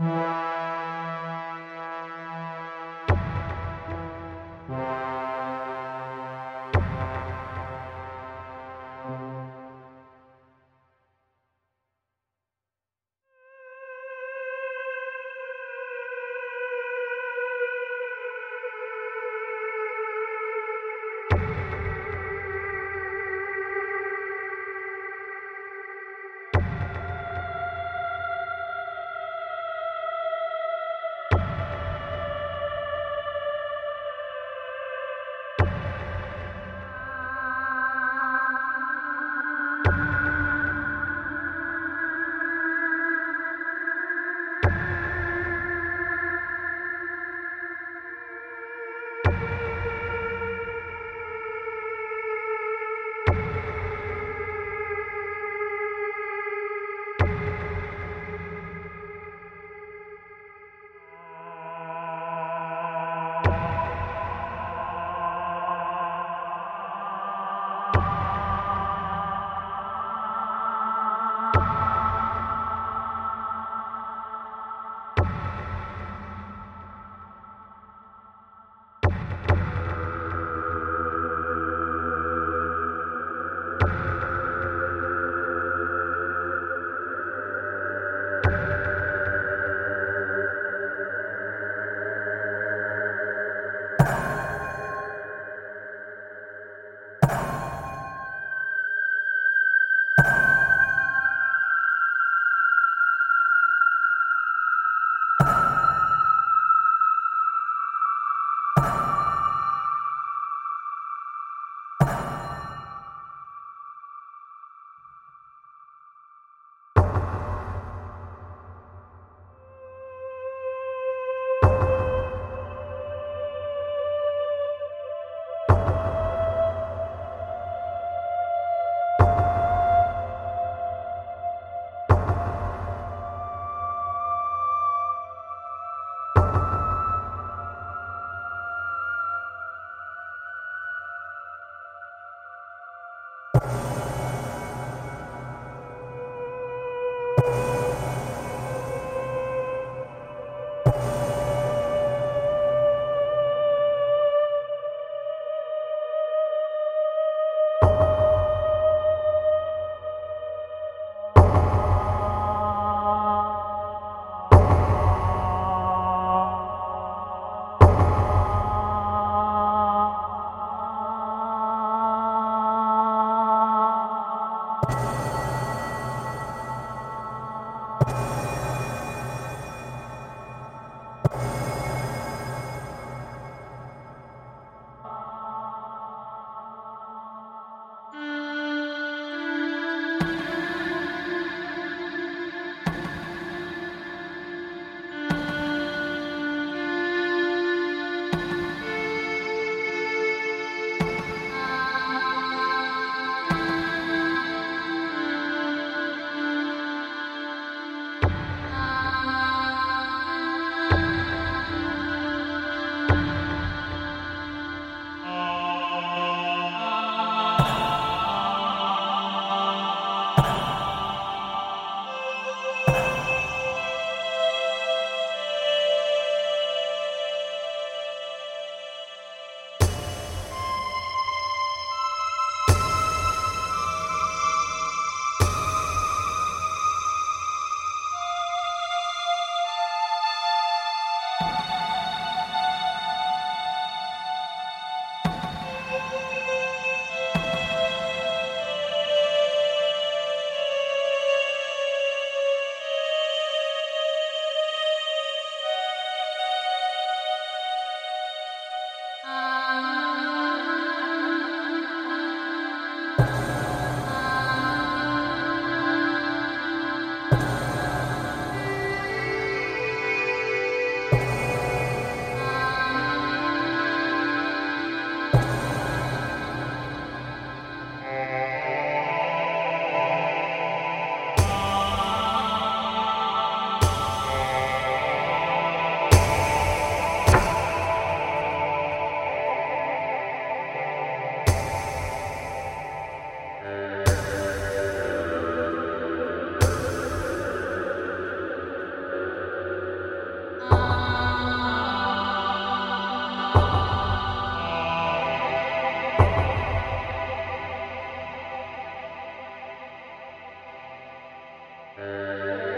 Música Música